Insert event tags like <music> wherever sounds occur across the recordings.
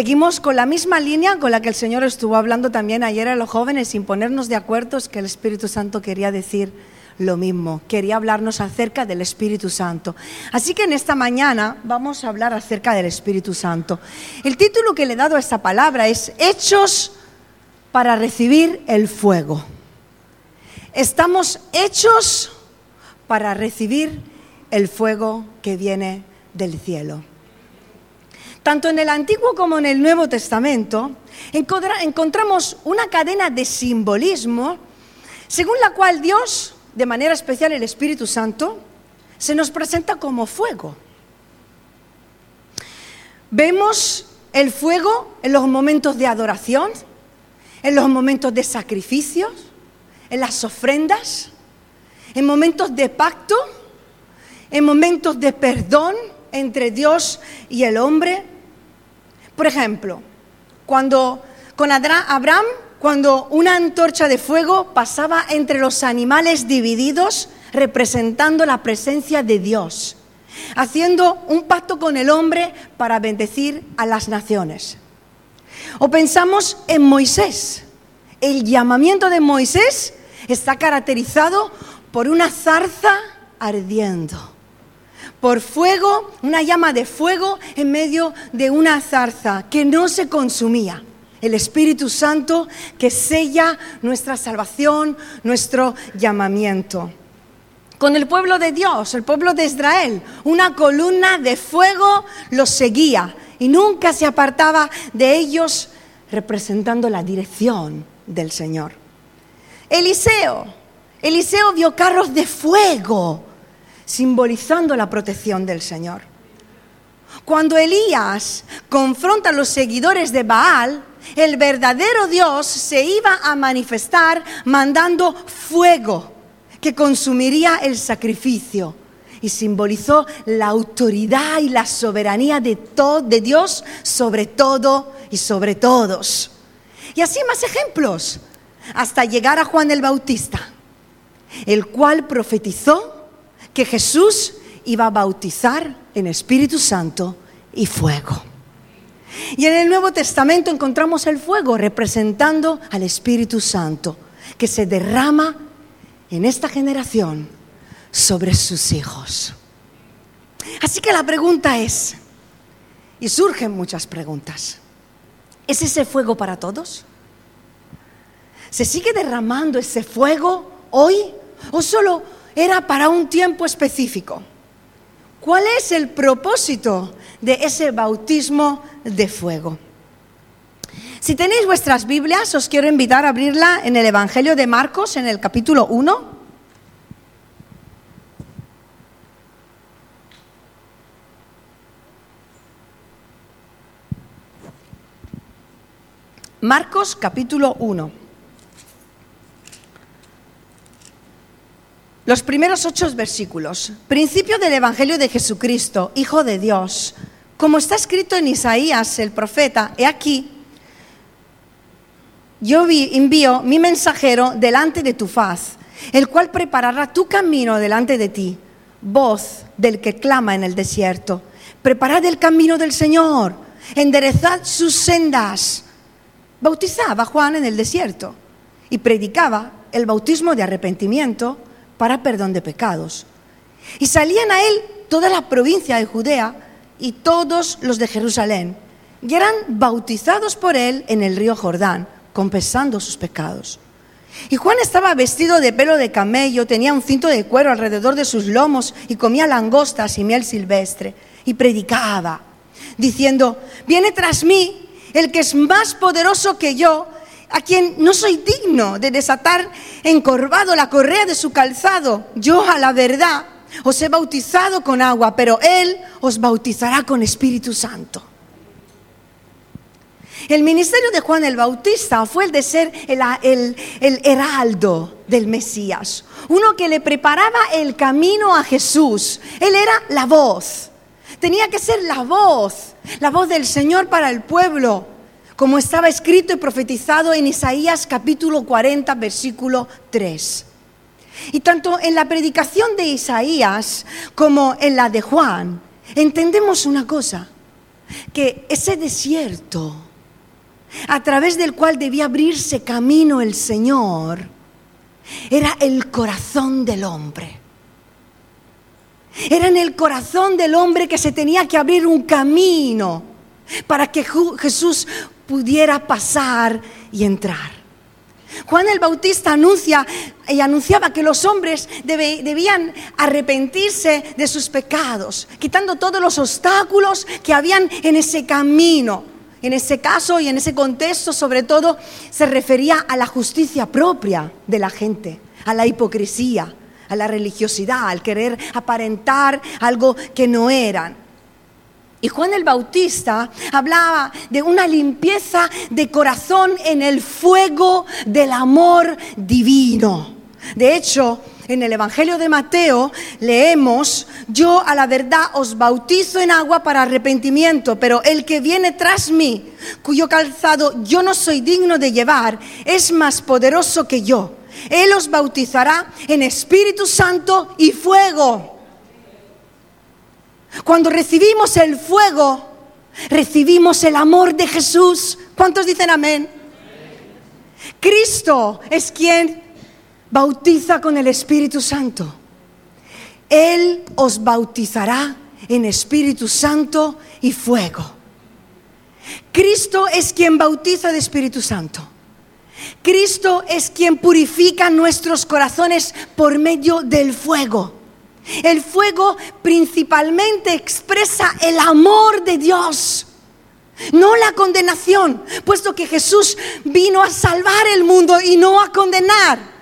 seguimos con la misma línea con la que el Señor estuvo hablando también ayer a los jóvenes sin ponernos de acuerdo, es que el Espíritu Santo quería decir lo mismo, quería hablarnos acerca del Espíritu Santo. Así que en esta mañana vamos a hablar acerca del Espíritu Santo. El título que le he dado a esta palabra es Hechos para recibir el fuego. Estamos hechos para recibir el fuego que viene del cielo. Tanto en el Antiguo como en el Nuevo Testamento encontramos una cadena de simbolismo según la cual Dios, de manera especial el Espíritu Santo, se nos presenta como fuego. Vemos el fuego en los momentos de adoración, en los momentos de sacrificios, en las ofrendas, en momentos de pacto, en momentos de perdón entre Dios y el hombre, por ejemplo, cuando con Abraham, cuando una antorcha de fuego pasaba entre los animales divididos, representando la presencia de Dios, haciendo un pacto con el hombre para bendecir a las naciones. O pensamos en Moisés. El llamamiento de Moisés está caracterizado por una zarza ardiendo por fuego, una llama de fuego en medio de una zarza que no se consumía. El Espíritu Santo que sella nuestra salvación, nuestro llamamiento. Con el pueblo de Dios, el pueblo de Israel, una columna de fuego los seguía y nunca se apartaba de ellos representando la dirección del Señor. Eliseo, Eliseo vio carros de fuego simbolizando la protección del Señor. Cuando Elías confronta a los seguidores de Baal, el verdadero Dios se iba a manifestar mandando fuego que consumiría el sacrificio y simbolizó la autoridad y la soberanía de, de Dios sobre todo y sobre todos. Y así más ejemplos, hasta llegar a Juan el Bautista, el cual profetizó que Jesús iba a bautizar en Espíritu Santo y fuego. Y en el Nuevo Testamento encontramos el fuego representando al Espíritu Santo que se derrama en esta generación sobre sus hijos. Así que la pregunta es, y surgen muchas preguntas, ¿es ese fuego para todos? ¿Se sigue derramando ese fuego hoy o solo era para un tiempo específico. ¿Cuál es el propósito de ese bautismo de fuego? Si tenéis vuestras Biblias, os quiero invitar a abrirla en el Evangelio de Marcos, en el capítulo 1. Marcos capítulo 1. Los primeros ocho versículos. Principio del Evangelio de Jesucristo, Hijo de Dios. Como está escrito en Isaías, el profeta, he aquí, yo envío mi mensajero delante de tu faz, el cual preparará tu camino delante de ti. Voz del que clama en el desierto. Preparad el camino del Señor, enderezad sus sendas. Bautizaba Juan en el desierto y predicaba el bautismo de arrepentimiento para perdón de pecados. Y salían a él toda la provincia de Judea y todos los de Jerusalén, y eran bautizados por él en el río Jordán, confesando sus pecados. Y Juan estaba vestido de pelo de camello, tenía un cinto de cuero alrededor de sus lomos y comía langostas y miel silvestre, y predicaba, diciendo, viene tras mí el que es más poderoso que yo, a quien no soy digno de desatar encorvado la correa de su calzado. Yo a la verdad os he bautizado con agua, pero Él os bautizará con Espíritu Santo. El ministerio de Juan el Bautista fue el de ser el, el, heraldo del Mesías, uno que le preparaba el camino a Jesús. Él era la voz, tenía que ser la voz, la voz del Señor para el pueblo como estaba escrito y profetizado en Isaías capítulo 40, versículo 3. Y tanto en la predicación de Isaías como en la de Juan, entendemos una cosa. que ese desierto a través del cual debía abrirse camino el Señor era el corazón del hombre. Era en el corazón del hombre que se tenía que abrir un camino para que Jesús pudiera pasar y entrar. Juan el Bautista anuncia anunciaba que los hombres debían arrepentirse de sus pecados, quitando todos los obstáculos que habían en ese camino. En ese caso y en ese contexto, sobre todo, se refería a la justicia propia de la gente, a la hipocresía, a la religiosidad, al querer aparentar algo que no eran. Y Juan el Bautista hablaba de una limpieza de corazón en el fuego del amor divino. De hecho, en el Evangelio de Mateo leemos, yo a la verdad os bautizo en agua para arrepentimiento, pero el que viene tras mí, cuyo calzado yo no soy digno de llevar, es más poderoso que yo. Él os bautizará en Espíritu Santo y fuego. Cuando recibimos el fuego, recibimos el amor de Jesús. ¿Cuántos dicen amén? Cristo es quien bautiza con el Espíritu Santo. Él os bautizará en Espíritu Santo y fuego. Cristo es quien bautiza de Espíritu Santo. Cristo es quien purifica nuestros corazones por medio del fuego. El fuego principalmente expresa el amor de Dios, no la condenación, puesto que Jesús vino a salvar el mundo y no a condenar.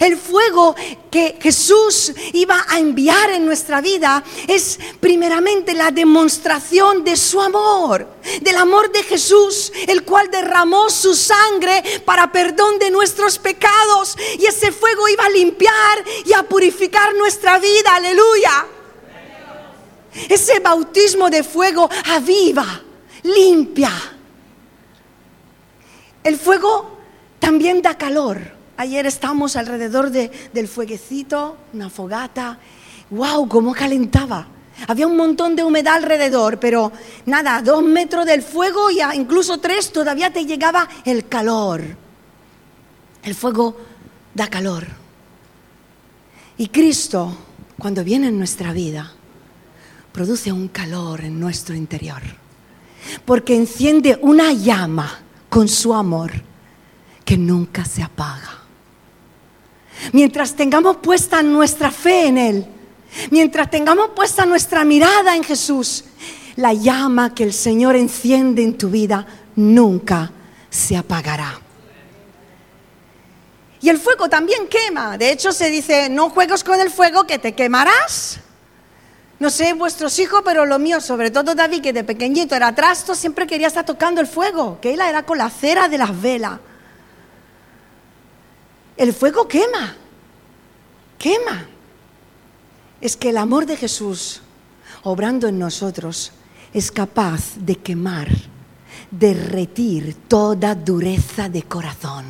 El fuego que Jesús iba a enviar en nuestra vida es primeramente la demostración de su amor, del amor de Jesús, el cual derramó su sangre para perdón de nuestros pecados. Y ese fuego iba a limpiar y a purificar nuestra vida, aleluya. Ese bautismo de fuego aviva, limpia. El fuego también da calor. Ayer estábamos alrededor del fueguecito, una fogata. ¡Wow! ¿Cómo calentaba? Había un montón de humedad alrededor, pero nada, dos metros del fuego y incluso tres todavía te llegaba el calor. El fuego da calor. Y Cristo, cuando viene en nuestra vida, produce un calor en nuestro interior, porque enciende una llama con su amor que nunca se apaga. Mientras tengamos puesta nuestra fe en Él, mientras tengamos puesta nuestra mirada en Jesús, la llama que el Señor enciende en tu vida nunca se apagará. Y el fuego también quema. De hecho, se dice, no juegues con el fuego que te quemarás. No sé vuestros hijos, pero lo mío, sobre todo David, que de pequeñito era trasto, siempre quería estar tocando el fuego, que él era con la cera de las velas. El fuego quema, quema. Es que el amor de Jesús, obrando en nosotros, es capaz de quemar, derretir toda dureza de corazón.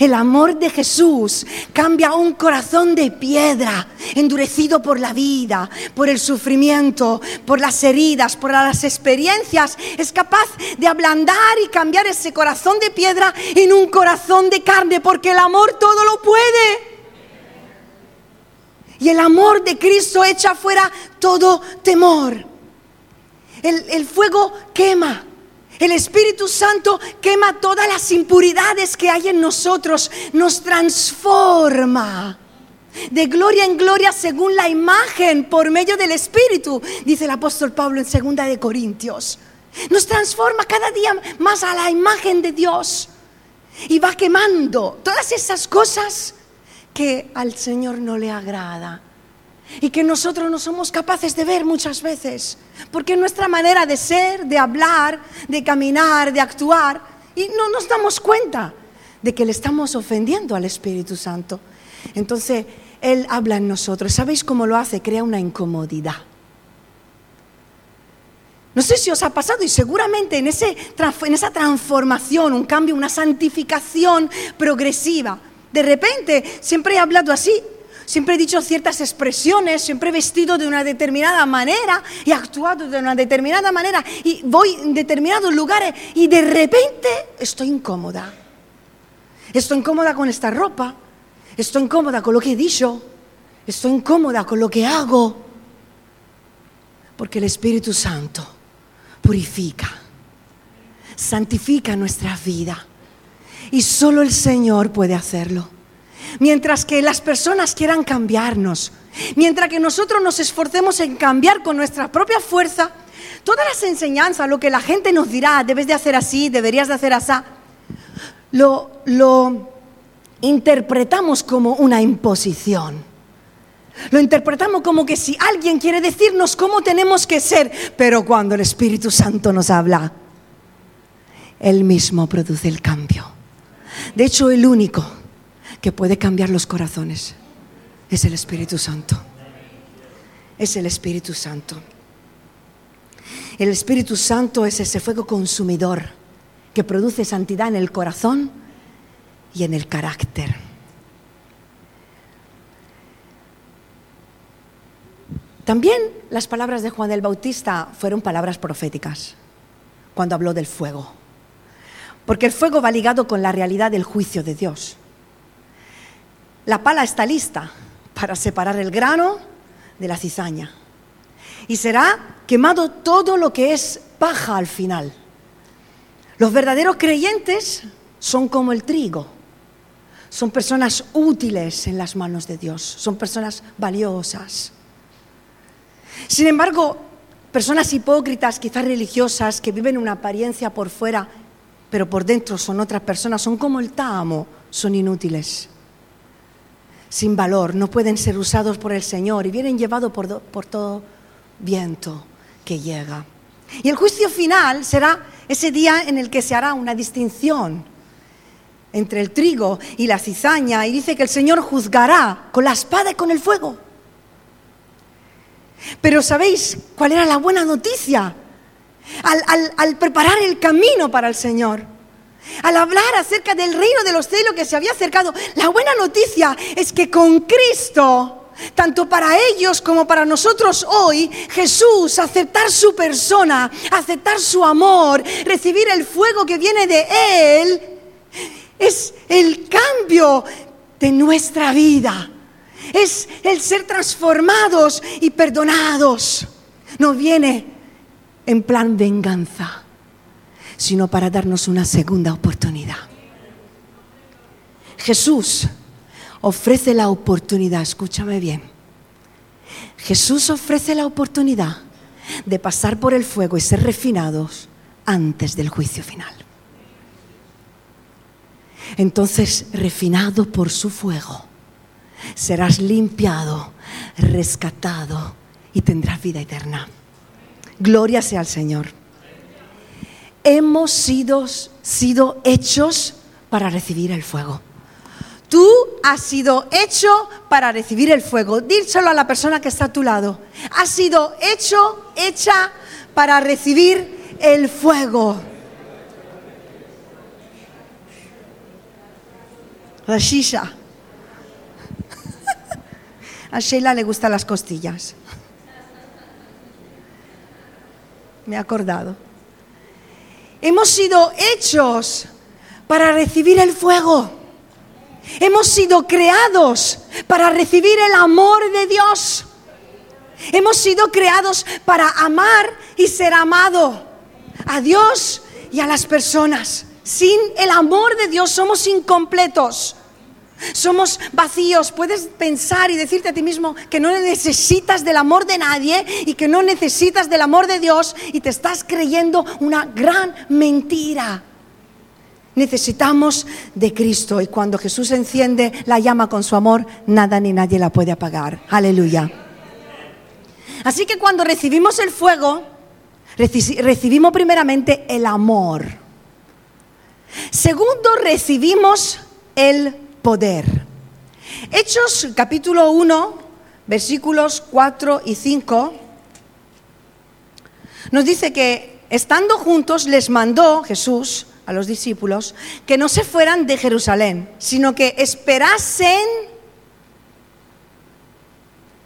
El amor de Jesús cambia un corazón de piedra, endurecido por la vida, por el sufrimiento, por las heridas, por las experiencias. Es capaz de ablandar y cambiar ese corazón de piedra en un corazón de carne, porque el amor todo lo puede. Y el amor de Cristo echa fuera todo temor. El, el fuego quema el Espíritu Santo quema todas las impuridades que hay en nosotros, nos transforma de gloria en gloria según la imagen por medio del Espíritu, dice el apóstol Pablo en segunda de Corintios. Nos transforma cada día más a la imagen de Dios y va quemando todas esas cosas que al Señor no le agrada y que nosotros no somos capaces de ver muchas veces, porque nuestra manera de ser, de hablar, de caminar, de actuar, y no nos damos cuenta de que le estamos ofendiendo al Espíritu Santo. Entonces, Él habla en nosotros. ¿Sabéis cómo lo hace? Crea una incomodidad. No sé si os ha pasado y seguramente en, ese, en esa transformación, un cambio, una santificación progresiva, de repente, siempre he hablado así, siempre he dicho ciertas expresiones, siempre he vestido de una determinada manera y actuado de una determinada manera y voy en determinados lugares y de repente estoy incómoda. Estoy incómoda con esta ropa, estoy incómoda con lo que he dicho, estoy incómoda con lo que hago, porque el Espíritu Santo purifica, santifica nuestra vida y solo el Señor puede hacerlo. Mientras que las personas quieran cambiarnos, mientras que nosotros nos esforcemos en cambiar con nuestra propia fuerza, todas las enseñanzas, lo que la gente nos dirá, debes de hacer así, deberías de hacer así, lo, lo interpretamos como una imposición. Lo interpretamos como que si alguien quiere decirnos cómo tenemos que ser, pero cuando el Espíritu Santo nos habla, Él mismo produce el cambio. De hecho, el único que puede cambiar los corazones es el Espíritu Santo. Es el Espíritu Santo. El Espíritu Santo es ese fuego consumidor que produce santidad en el corazón y en el carácter. También las palabras de Juan el Bautista fueron palabras proféticas cuando habló del fuego. Porque el fuego va ligado con la realidad del juicio de Dios. La pala está lista para separar el grano de la cizaña. Y será quemado todo lo que es paja al final. Los verdaderos creyentes son como el trigo. Son personas útiles en las manos de Dios. Son personas valiosas. Sin embargo, personas hipócritas, quizás religiosas, que viven una apariencia por fuera, pero por dentro son otras personas, son como el tamo, son inútiles sin valor, no pueden ser usados por el Señor y vienen llevados por, todo viento que llega. Y el juicio final será ese día en el que se hará una distinción entre el trigo y la cizaña y dice que el Señor juzgará con la espada y con el fuego. Pero ¿sabéis cuál era la buena noticia? Al preparar el camino para el Señor al hablar acerca del reino de los cielos que se había acercado, la buena noticia es que con Cristo, tanto para ellos como para nosotros hoy, Jesús, aceptar su persona, aceptar su amor, recibir el fuego que viene de Él, es el cambio de nuestra vida. Es el ser transformados y perdonados. No viene en plan venganza sino para darnos una segunda oportunidad. Jesús ofrece la oportunidad, escúchame bien, Jesús ofrece la oportunidad de pasar por el fuego y ser refinados antes del juicio final. Entonces, refinado por su fuego, serás limpiado, rescatado y tendrás vida eterna. Gloria sea al Señor hemos sido, sido hechos para recibir el fuego. Tú has sido hecho para recibir el fuego. Díselo a la persona que está a tu lado. Has sido hecho, hecha para recibir el fuego. La shisha. A Sheila le gustan las costillas. Me he acordado. Hemos sido hechos para recibir el fuego. Hemos sido creados para recibir el amor de Dios. Hemos sido creados para amar y ser amado a Dios y a las personas. Sin el amor de Dios somos incompletos. Somos vacíos. Puedes pensar y decirte a ti mismo que no necesitas del amor de nadie y que no necesitas del amor de Dios y te estás creyendo una gran mentira. Necesitamos de Cristo y cuando Jesús enciende la llama con su amor, nada ni nadie la puede apagar. Aleluya. Así que cuando recibimos el fuego, recibimos primeramente el amor. Segundo, recibimos el poder. Hechos capítulo 1, versículos 4 y 5, nos dice que estando juntos les mandó Jesús a los discípulos que no se fueran de Jerusalén, sino que esperasen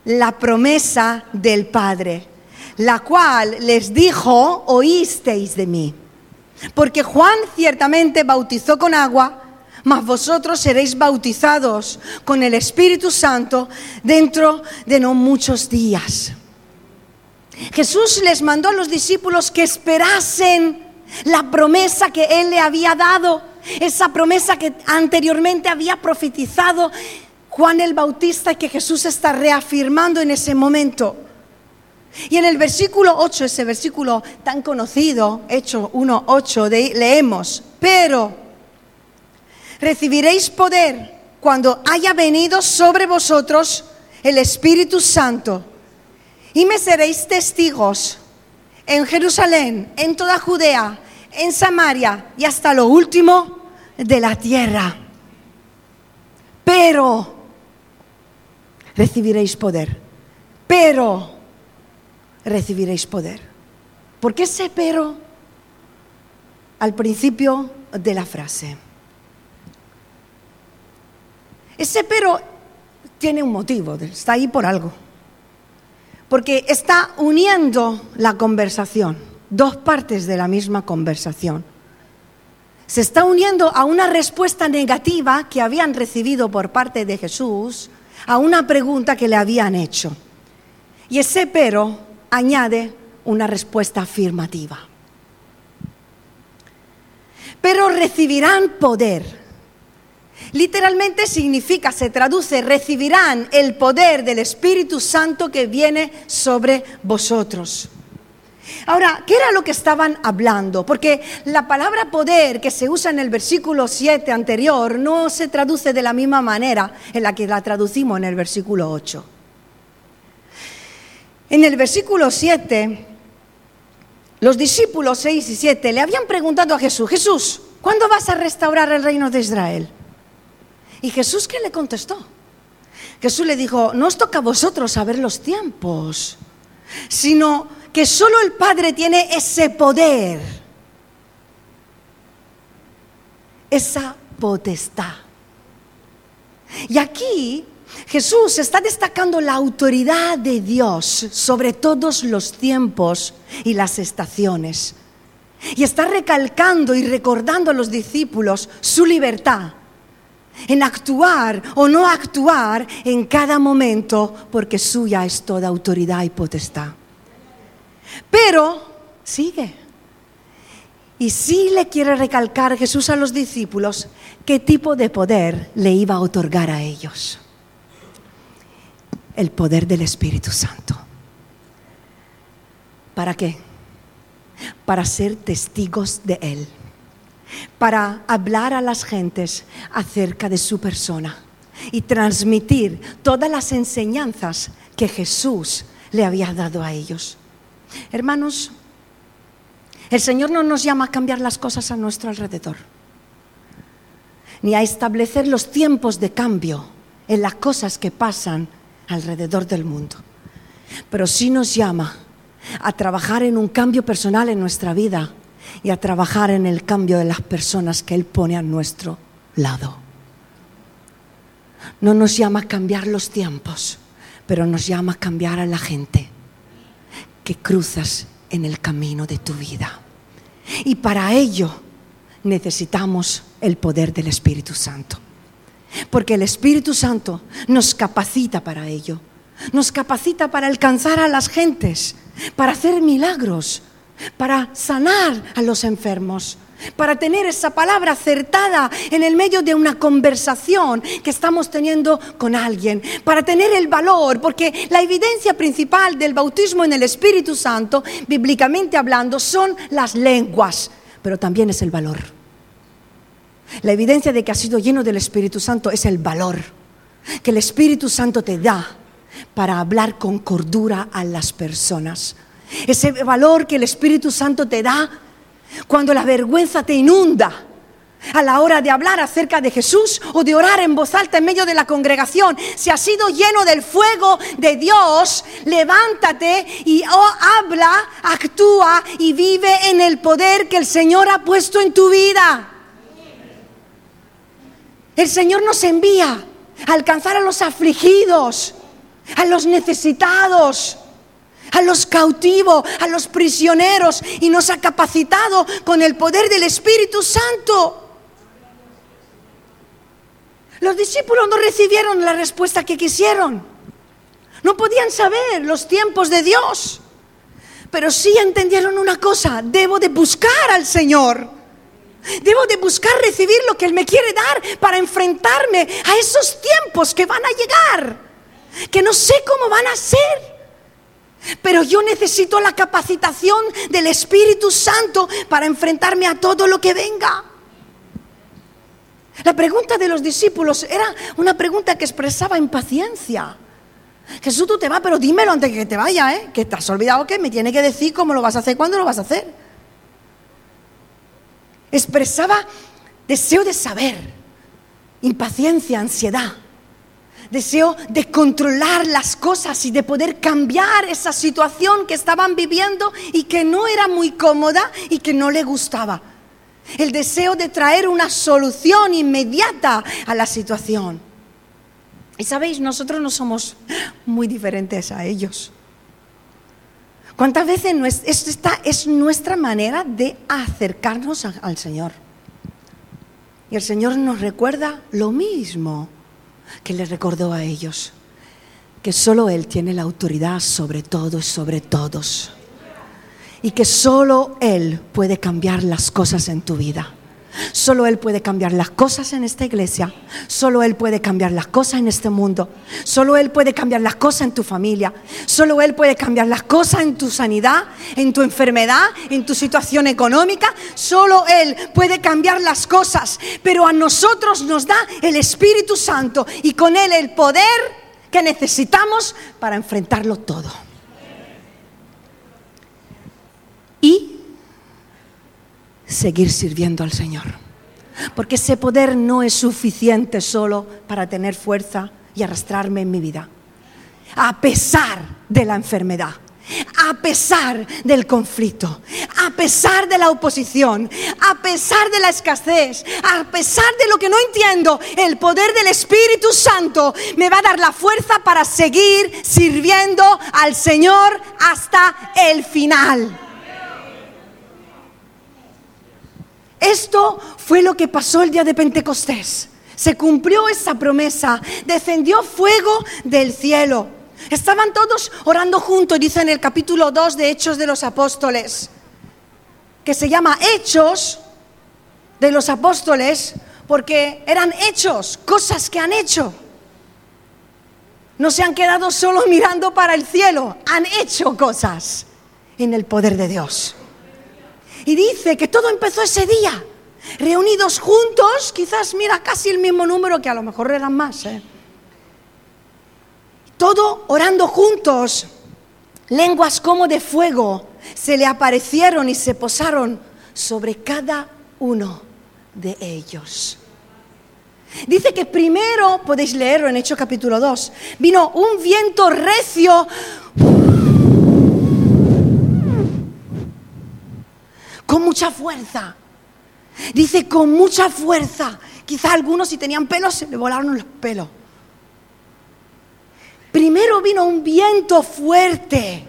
la promesa del Padre, la cual les dijo, oísteis de mí. Porque Juan ciertamente bautizó con agua, mas vosotros seréis bautizados con el Espíritu Santo dentro de no muchos días. Jesús les mandó a los discípulos que esperasen la promesa que Él le había dado, esa promesa que anteriormente había profetizado Juan el Bautista y que Jesús está reafirmando en ese momento. Y en el versículo 8, ese versículo tan conocido, Hecho 1.8, leemos, pero recibiréis poder cuando haya venido sobre vosotros el Espíritu Santo y me seréis testigos en Jerusalén, en toda Judea, en Samaria y hasta lo último de la tierra. Pero recibiréis poder. Pero recibiréis poder. ¿Por qué ese pero al principio de la frase? Ese pero tiene un motivo, está ahí por algo. Porque está uniendo la conversación, dos partes de la misma conversación. Se está uniendo a una respuesta negativa que habían recibido por parte de Jesús a una pregunta que le habían hecho. Y ese pero añade una respuesta afirmativa. Pero recibirán poder. Literalmente significa, se traduce, recibirán el poder del Espíritu Santo que viene sobre vosotros. Ahora, ¿qué era lo que estaban hablando? Porque la palabra poder que se usa en el versículo 7 anterior no se traduce de la misma manera en la que la traducimos en el versículo 8. En el versículo 7, los discípulos 6 y 7 le habían preguntado a Jesús, Jesús, ¿cuándo vas a restaurar el reino de Israel? Y Jesús, ¿qué le contestó? Jesús le dijo, no os toca a vosotros saber los tiempos, sino que solo el Padre tiene ese poder, esa potestad. Y aquí Jesús está destacando la autoridad de Dios sobre todos los tiempos y las estaciones. Y está recalcando y recordando a los discípulos su libertad en actuar o no actuar en cada momento, porque suya es toda autoridad y potestad. Pero sigue. Y sí le quiere recalcar Jesús a los discípulos qué tipo de poder le iba a otorgar a ellos el poder del Espíritu Santo. ¿Para qué? Para ser testigos de Él, para hablar a las gentes acerca de su persona y transmitir todas las enseñanzas que Jesús le había dado a ellos. Hermanos, el Señor no nos llama a cambiar las cosas a nuestro alrededor, ni a establecer los tiempos de cambio en las cosas que pasan alrededor del mundo. Pero sí nos llama a trabajar en un cambio personal en nuestra vida y a trabajar en el cambio de las personas que Él pone a nuestro lado. No nos llama a cambiar los tiempos, pero nos llama a cambiar a la gente que cruzas en el camino de tu vida. Y para ello necesitamos el poder del Espíritu Santo. Porque el Espíritu Santo nos capacita para ello. Nos capacita para alcanzar a las gentes, para hacer milagros, para sanar a los enfermos, para tener esa palabra acertada en el medio de una conversación que estamos teniendo con alguien, para tener el valor, porque la evidencia principal del bautismo en el Espíritu Santo, bíblicamente hablando, son las lenguas, pero también es el valor. La evidencia de que has sido lleno del Espíritu Santo es el valor que el Espíritu Santo te da para hablar con cordura a las personas. Ese valor que el Espíritu Santo te da cuando la vergüenza te inunda a la hora de hablar acerca de Jesús o de orar en voz alta en medio de la congregación. Si has sido lleno del fuego de Dios, levántate y oh, habla, actúa y vive en el poder que el Señor ha puesto en tu vida. El Señor nos envía a alcanzar a los afligidos a los necesitados, a los cautivos, a los prisioneros y nos ha capacitado con el poder del Espíritu Santo. Los discípulos no recibieron la respuesta que quisieron. No podían saber los tiempos de Dios. Pero sí entendieron una cosa, debo de buscar al Señor. Debo de buscar recibir lo que Él me quiere dar para enfrentarme a esos tiempos que van a llegar, que no sé cómo van a ser. Pero yo necesito la capacitación del Espíritu Santo para enfrentarme a todo lo que venga. La pregunta de los discípulos era una pregunta que expresaba impaciencia. Jesús, tú te vas, pero dímelo antes que te vaya, ¿eh? Que te has olvidado que me tiene que decir cómo lo vas a hacer, cuándo lo vas a hacer. Expresaba deseo de saber, impaciencia, ansiedad, deseo de controlar las cosas y de poder cambiar esa situación que estaban viviendo y que no era muy cómoda y que no le gustaba. El deseo de traer una solución inmediata a la situación. Y sabéis, nosotros no somos muy diferentes a ellos. ¿Cuántas veces esta es nuestra manera de acercarnos al Señor? Y el Señor nos recuerda lo mismo que le recordó a ellos, que solo Él tiene la autoridad sobre todo y sobre todos. Y que solo Él puede cambiar las cosas en tu vida. Solo Él puede cambiar las cosas en esta iglesia. Solo Él puede cambiar las cosas en este mundo. Solo Él puede cambiar las cosas en tu familia. Solo Él puede cambiar las cosas en tu sanidad, en tu enfermedad, en tu situación económica. Solo Él puede cambiar las cosas. Pero a nosotros nos da el Espíritu Santo y con Él el poder que necesitamos para enfrentarlo todo. Y seguir sirviendo al Señor. Porque ese poder no es suficiente solo para tener fuerza y arrastrarme en mi vida. A pesar de la enfermedad, a pesar del conflicto, a pesar de la oposición, a pesar de la escasez, a pesar de lo que no entiendo, el poder del Espíritu Santo me va a dar la fuerza para seguir sirviendo al Señor hasta el final. Esto fue lo que pasó el día de Pentecostés. Se cumplió esa promesa, descendió fuego del cielo. Estaban todos orando juntos, dice en el capítulo 2 de Hechos de los Apóstoles, que se llama Hechos de los Apóstoles, porque eran hechos, cosas que han hecho. No se han quedado solo mirando para el cielo, han hecho cosas en el poder de Dios. Y dice que todo empezó ese día, reunidos juntos, quizás mira casi el mismo número que a lo mejor eran más. ¿eh? Todo orando juntos, lenguas como de fuego se le aparecieron y se posaron sobre cada uno de ellos. Dice que primero, podéis leerlo en Hechos capítulo 2, vino un viento recio con mucha fuerza. Dice con mucha fuerza. Quizá algunos si tenían pelos se le volaron los pelos. Primero vino un viento fuerte.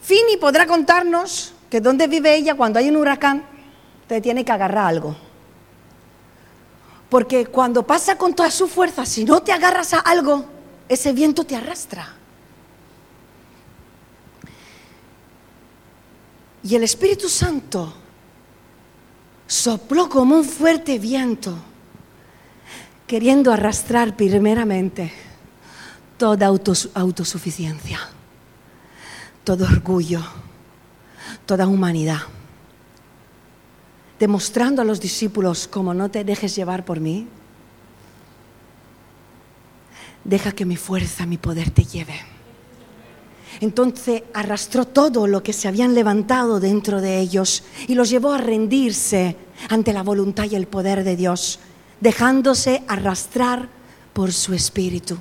Fini podrá contarnos que donde vive ella cuando hay un huracán te tiene que agarrar algo. Porque cuando pasa con toda su fuerza, si no te agarras a algo, ese viento te arrastra. Y el Espíritu Santo sopló como un fuerte viento, queriendo arrastrar primeramente toda autosuficiencia, todo orgullo, toda humanidad, demostrando a los discípulos como no te dejes llevar por mí, deja que mi fuerza, mi poder te lleve. Entonces arrastró todo lo que se habían levantado dentro de ellos y los llevó a rendirse ante la voluntad y el poder de Dios, dejándose arrastrar por su espíritu.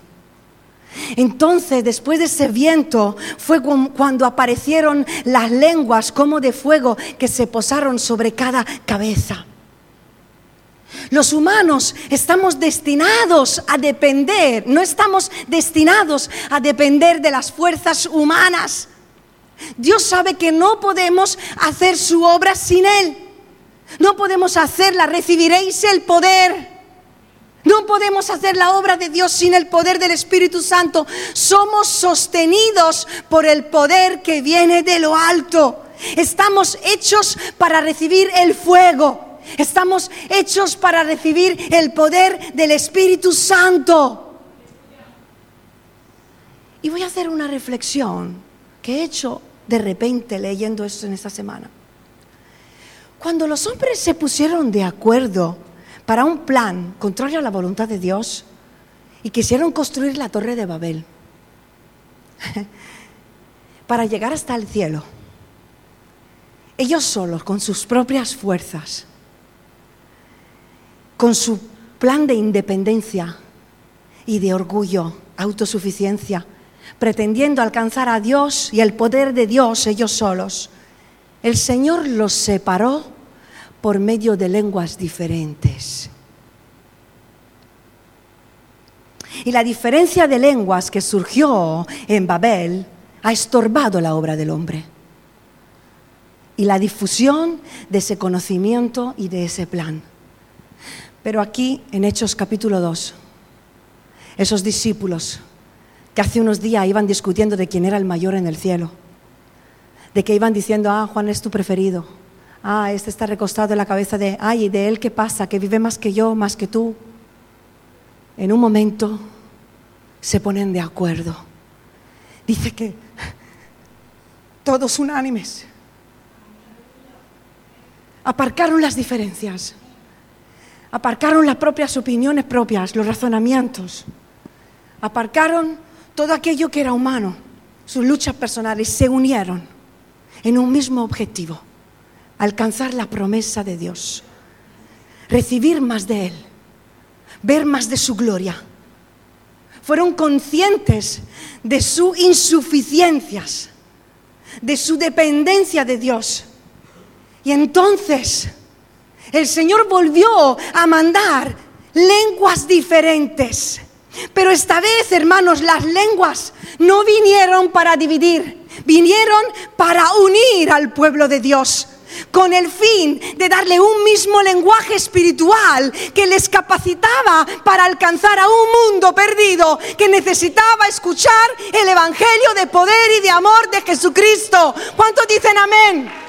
Entonces, después de ese viento, fue cuando aparecieron las lenguas como de fuego que se posaron sobre cada cabeza. Los humanos estamos destinados a depender, no estamos destinados a depender de las fuerzas humanas. Dios sabe que no podemos hacer su obra sin Él. No podemos hacerla, recibiréis el poder. No podemos hacer la obra de Dios sin el poder del Espíritu Santo. Somos sostenidos por el poder que viene de lo alto. Estamos hechos para recibir el fuego. Estamos hechos para recibir el poder del Espíritu Santo. Y voy a hacer una reflexión que he hecho de repente leyendo esto en esta semana. Cuando los hombres se pusieron de acuerdo para un plan contrario a la voluntad de Dios y quisieron construir la torre de Babel <laughs> para llegar hasta el cielo, ellos solos, con sus propias fuerzas, con su plan de independencia y de orgullo, autosuficiencia, pretendiendo alcanzar a Dios y el poder de Dios ellos solos, el Señor los separó por medio de lenguas diferentes. Y la diferencia de lenguas que surgió en Babel ha estorbado la obra del hombre. Y la difusión de ese conocimiento y de ese plan. Pero aquí, en Hechos capítulo 2, esos discípulos que hace unos días iban discutiendo de quién era el mayor en el cielo, de que iban diciendo, ah, Juan es tu preferido, ah, este está recostado en la cabeza de, ay, de él qué pasa, que vive más que yo, más que tú. En un momento se ponen de acuerdo. Dice que todos unánimes aparcaron las diferencias aparcaron las propias opiniones propias, los razonamientos, aparcaron todo aquello que era humano, sus luchas personales, se unieron en un mismo objetivo, alcanzar la promesa de Dios, recibir más de Él, ver más de su gloria. Fueron conscientes de sus insuficiencias, de su dependencia de Dios. Y entonces el Señor volvió a mandar lenguas diferentes. Pero esta vez, hermanos, las lenguas no vinieron para dividir, vinieron para unir al pueblo de Dios con el fin de darle un mismo lenguaje espiritual que les capacitaba para alcanzar a un mundo perdido que necesitaba escuchar el Evangelio de poder y de amor de Jesucristo. ¿Cuántos dicen amén?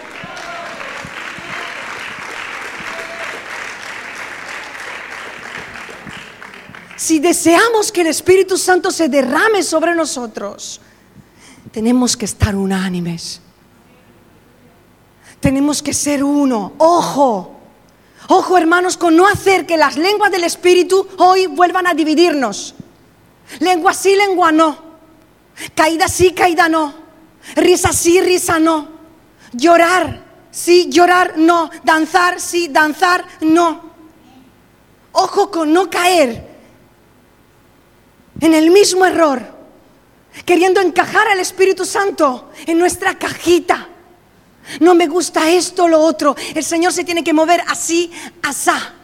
Si deseamos que el Espíritu Santo se derrame sobre nosotros, tenemos que estar unánimes. Tenemos que ser uno. Ojo, ojo hermanos, con no hacer que las lenguas del Espíritu hoy vuelvan a dividirnos. Lengua sí, lengua no. Caída sí, caída no. Risa sí, risa no. Llorar sí, llorar no. Danzar sí, danzar no. Ojo con no caer en el mismo error, queriendo encajar al Espíritu Santo en nuestra cajita. No me gusta esto, lo otro. El Señor se tiene que mover así, asá.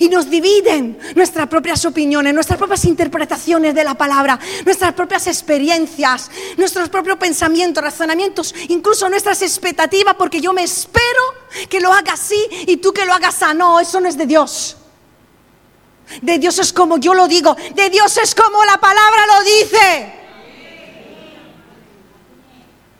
Y nos dividen nuestras propias opiniones, nuestras propias interpretaciones de la palabra, nuestras propias experiencias, nuestros propios pensamientos, razonamientos, incluso nuestras expectativas, porque yo me espero que lo haga así y tú que lo hagas a no, eso no es de Dios. De Dios es como yo lo digo. De Dios es como la palabra lo dice.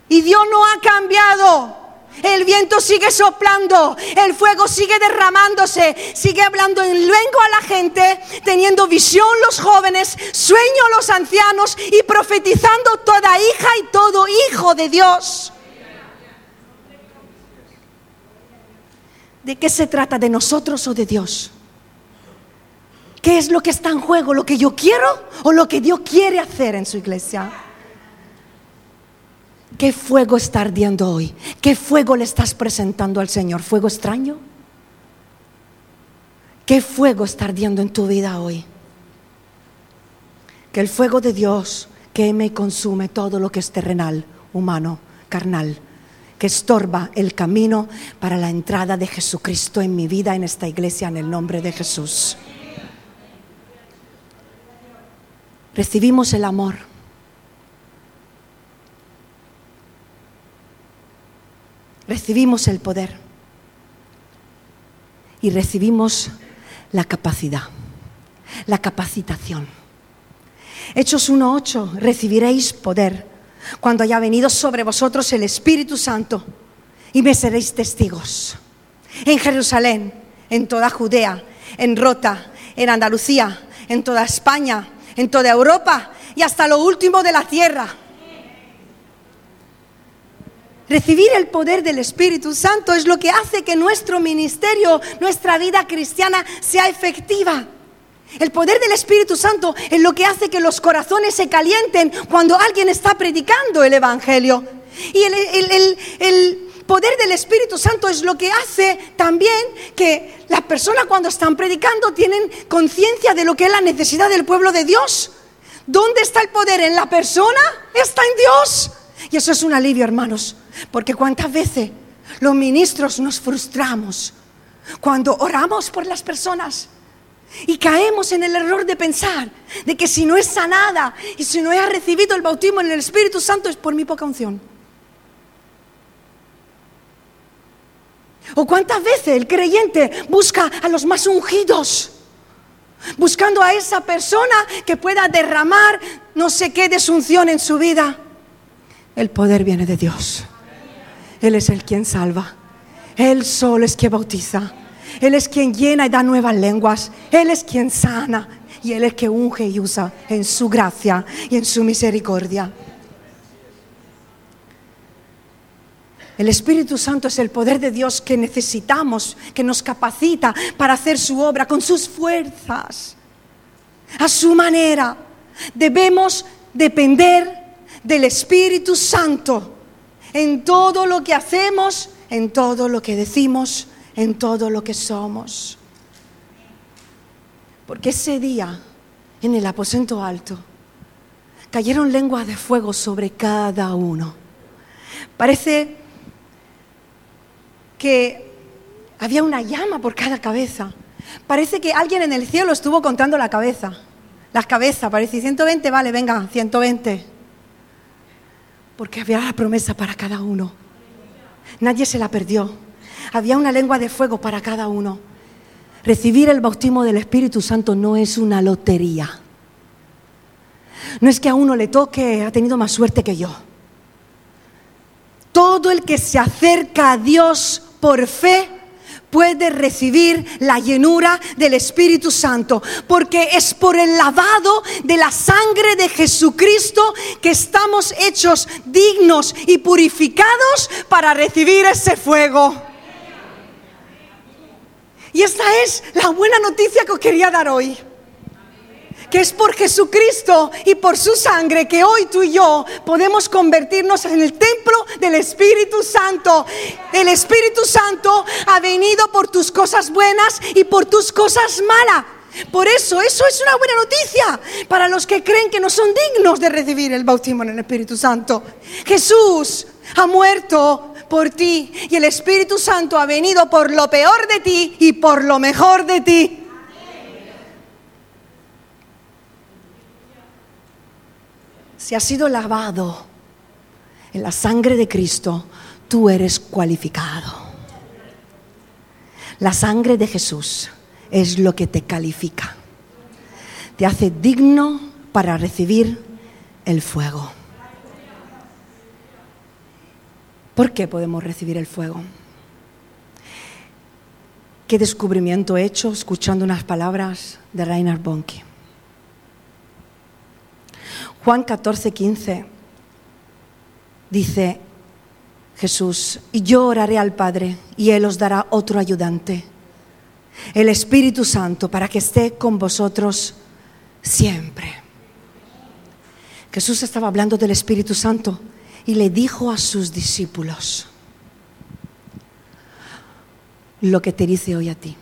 Y Dios no ha cambiado. El viento sigue soplando, el fuego sigue derramándose, sigue hablando en lengua a la gente, teniendo visión los jóvenes, sueño los ancianos y profetizando toda hija y todo hijo de Dios. ¿De qué se trata? ¿De nosotros o de Dios? ¿Qué es lo que está en juego? ¿Lo que yo quiero o lo que Dios quiere hacer en su iglesia? ¿Qué fuego está ardiendo hoy? ¿Qué fuego le estás presentando al Señor? ¿Fuego extraño? ¿Qué fuego está ardiendo en tu vida hoy? Que el fuego de Dios queme y consume todo lo que es terrenal, humano, carnal, que estorba el camino para la entrada de Jesucristo en mi vida, en esta iglesia, en el nombre de Jesús. Recibimos el amor. Recibimos el poder. Y recibimos la capacidad, la capacitación. Hechos 1.8, recibiréis poder cuando haya venido sobre vosotros el Espíritu Santo y me seréis testigos. En Jerusalén, en toda Judea, en Rota, en Andalucía, en toda España, en toda Europa y hasta lo último de la tierra. Recibir el poder del Espíritu Santo es lo que hace que nuestro ministerio, nuestra vida cristiana sea efectiva. El poder del Espíritu Santo es lo que hace que los corazones se calienten cuando alguien está predicando el Evangelio. Y el, poder del Espíritu Santo es lo que hace también que las personas cuando están predicando tienen conciencia de lo que es la necesidad del pueblo de Dios. ¿Dónde está el poder? ¿En la persona? Está en Dios. Y eso es un alivio, hermanos, porque cuántas veces los ministros nos frustramos cuando oramos por las personas y caemos en el error de pensar de que si no es sanada y si no he recibido el bautismo en el Espíritu Santo es por mi poca unción. ¿O cuántas veces el creyente busca a los más ungidos? Buscando a esa persona que pueda derramar no sé qué desunción en su vida. El poder viene de Dios. Él es el quien salva. Él solo es quien bautiza. Él es quien llena y da nuevas lenguas. Él es quien sana. Y Él es quien unge y usa en su gracia y en su misericordia. El Espíritu Santo es el poder de Dios que necesitamos, que nos capacita para hacer su obra con sus fuerzas, a su manera. Debemos depender del Espíritu Santo en todo lo que hacemos, en todo lo que decimos, en todo lo que somos. Porque ese día, en el aposento alto, cayeron lenguas de fuego sobre cada uno. Parece que había una llama por cada cabeza. Parece que alguien en el cielo estuvo contando la cabeza. Las cabezas, parece 120, vale, venga, 120. Porque había la promesa para cada uno. Nadie se la perdió había una lengua de fuego para cada uno. Recibir el bautismo del Espíritu Santo no es una lotería. No es que a uno le toque, ha tenido más suerte que yo. Todo el que se acerca a Dios por fe puede recibir la llenura del Espíritu Santo, porque es por el lavado de la sangre de Jesucristo que estamos hechos dignos y purificados para recibir ese fuego. Y esta es la buena noticia que os quería dar hoy. Que es por Jesucristo y por su sangre que hoy tú y yo podemos convertirnos en el templo del Espíritu Santo. El Espíritu Santo ha venido por tus cosas buenas y por tus cosas malas. Por eso, eso es una buena noticia para los que creen que no son dignos de recibir el bautismo en el Espíritu Santo. Jesús ha muerto por ti y el Espíritu Santo ha venido por lo peor de ti y por lo mejor de ti. Si has sido lavado en la sangre de Cristo, tú eres cualificado. La sangre de Jesús es lo que te califica. Te hace digno para recibir el fuego. ¿Por qué podemos recibir el fuego? ¿Qué descubrimiento he hecho escuchando unas palabras de Reinhard Bonnke? Juan 14, 15 dice Jesús, y yo oraré al Padre y Él os dará otro ayudante, el Espíritu Santo, para que esté con vosotros siempre. Jesús estaba hablando del Espíritu Santo y le dijo a sus discípulos lo que te dice hoy a ti.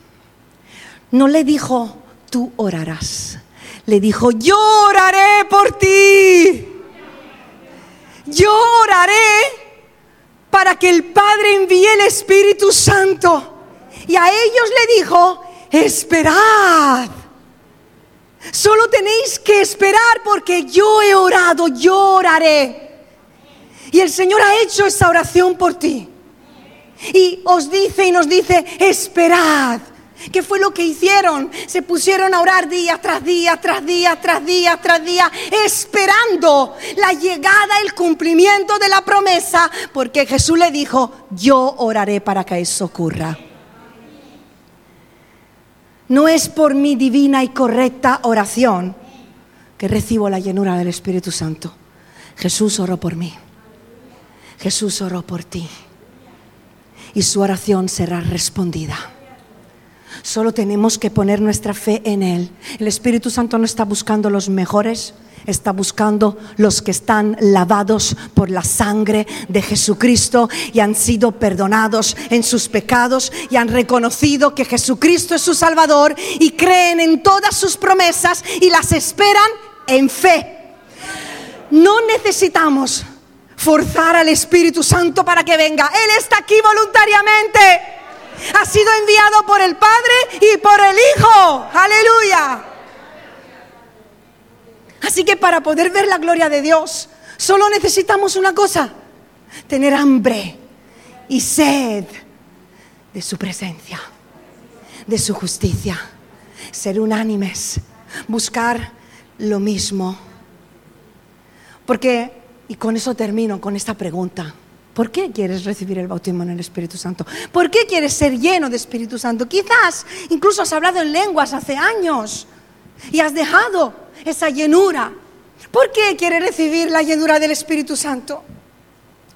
No le dijo, tú orarás. Le dijo, yo oraré por ti. Yo oraré para que el Padre envíe el Espíritu Santo. Y a ellos le dijo, esperad. Solo tenéis que esperar porque yo he orado, yo oraré. Y el Señor ha hecho esa oración por ti. Y os dice y nos dice, esperad. ¿Qué fue lo que hicieron? Se pusieron a orar día tras día, tras día, tras día, tras día, esperando la llegada, el cumplimiento de la promesa, porque Jesús le dijo, yo oraré para que eso ocurra. No es por mi divina y correcta oración que recibo la llenura del Espíritu Santo. Jesús oró por mí. Jesús oró por ti. Y su oración será respondida. Solo tenemos que poner nuestra fe en Él. El Espíritu Santo no está buscando los mejores, está buscando los que están lavados por la sangre de Jesucristo y han sido perdonados en sus pecados y han reconocido que Jesucristo es su Salvador y creen en todas sus promesas y las esperan en fe. No necesitamos forzar al Espíritu Santo para que venga. Él está aquí voluntariamente. Ha sido enviado por el Padre y por el Hijo. Aleluya. Así que para poder ver la gloria de Dios, solo necesitamos una cosa, tener hambre y sed de su presencia, de su justicia, ser unánimes, buscar lo mismo. Porque, y con eso termino, con esta pregunta. ¿Por qué quieres recibir el bautismo en el Espíritu Santo? ¿Por qué quieres ser lleno de Espíritu Santo? Quizás incluso has hablado en lenguas hace años y has dejado esa llenura. ¿Por qué quieres recibir la llenura del Espíritu Santo?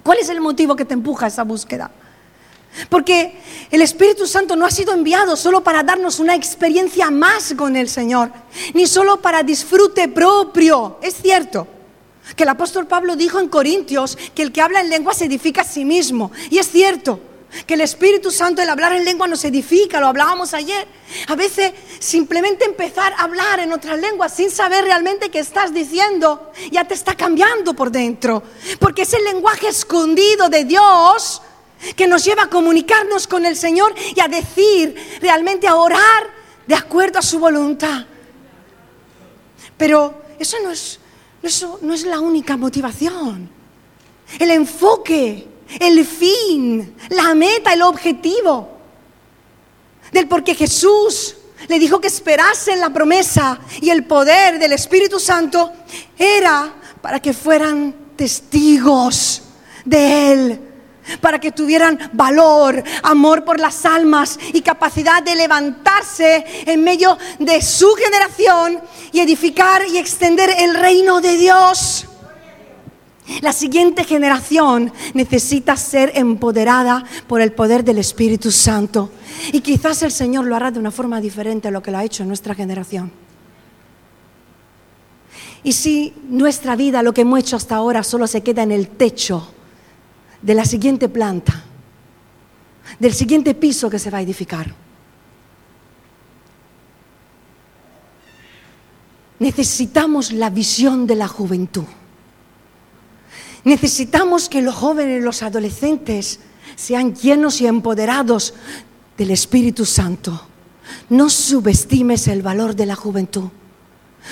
¿Cuál es el motivo que te empuja a esa búsqueda? Porque el Espíritu Santo no ha sido enviado solo para darnos una experiencia más con el Señor, ni solo para disfrute propio. Es cierto que el apóstol Pablo dijo en Corintios que el que habla en lengua se edifica a sí mismo. Y es cierto que el Espíritu Santo, el hablar en lengua nos edifica, lo hablábamos ayer. A veces simplemente empezar a hablar en otras lenguas sin saber realmente qué estás diciendo, ya te está cambiando por dentro. Porque es el lenguaje escondido de Dios que nos lleva a comunicarnos con el Señor y a decir, realmente a orar de acuerdo a su voluntad. Pero eso no es, eso no es la única motivación. El enfoque el fin, la meta, el objetivo del por qué Jesús le dijo que esperase la promesa y el poder del Espíritu Santo era para que fueran testigos de Él, para que tuvieran valor, amor por las almas y capacidad de levantarse en medio de su generación y edificar y extender el reino de Dios. La siguiente generación necesita ser empoderada por el poder del Espíritu Santo. Y quizás el Señor lo hará de una forma diferente a lo que lo ha hecho en nuestra generación. Y si nuestra vida, lo que hemos hecho hasta ahora, solo se queda en el techo de la siguiente planta, del siguiente piso que se va a edificar. Necesitamos la visión de la juventud. Necesitamos que los jóvenes, los adolescentes, sean llenos y empoderados del Espíritu Santo. No subestimes el valor de la juventud.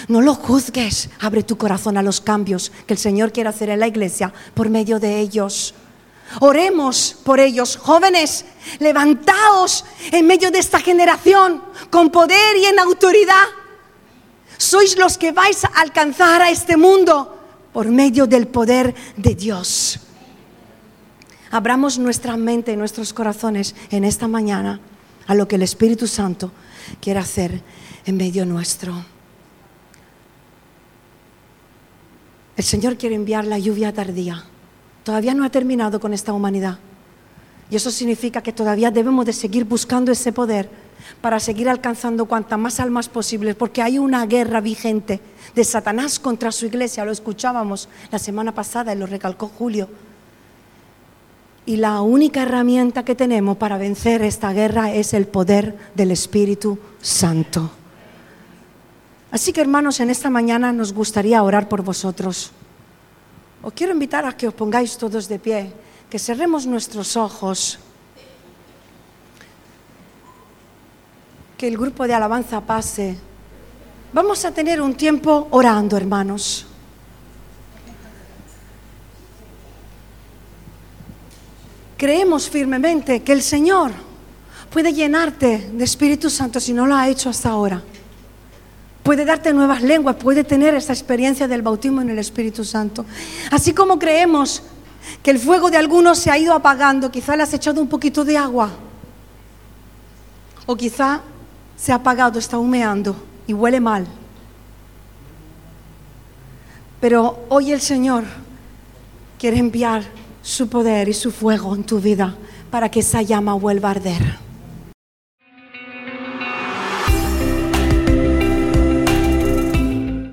No lo juzgues. Abre tu corazón a los cambios que el Señor quiere hacer en la iglesia por medio de ellos. Oremos por ellos. Jóvenes, levantaos en medio de esta generación con poder y en autoridad. Sois los que vais a alcanzar a este mundo por medio del poder de Dios. Abramos nuestra mente y nuestros corazones en esta mañana a lo que el Espíritu Santo quiere hacer en medio nuestro. El Señor quiere enviar la lluvia tardía. Todavía no ha terminado con esta humanidad. Y eso significa que todavía debemos de seguir buscando ese poder para seguir alcanzando cuantas más almas posibles, porque hay una guerra vigente de Satanás contra su iglesia, lo escuchábamos la semana pasada y lo recalcó Julio. Y la única herramienta que tenemos para vencer esta guerra es el poder del Espíritu Santo. Así que hermanos, en esta mañana nos gustaría orar por vosotros. Os quiero invitar a que os pongáis todos de pie que cerremos nuestros ojos, que el grupo de alabanza pase. Vamos a tener un tiempo orando, hermanos. Creemos firmemente que el Señor puede llenarte de Espíritu Santo si no lo ha hecho hasta ahora. Puede darte nuevas lenguas, puede tener esa experiencia del bautismo en el Espíritu Santo. Así como creemos que el fuego de algunos se ha ido apagando, quizá le has echado un poquito de agua. O quizá se ha apagado, está humeando y huele mal. Pero hoy el Señor quiere enviar su poder y su fuego en tu vida para que esa llama vuelva a arder.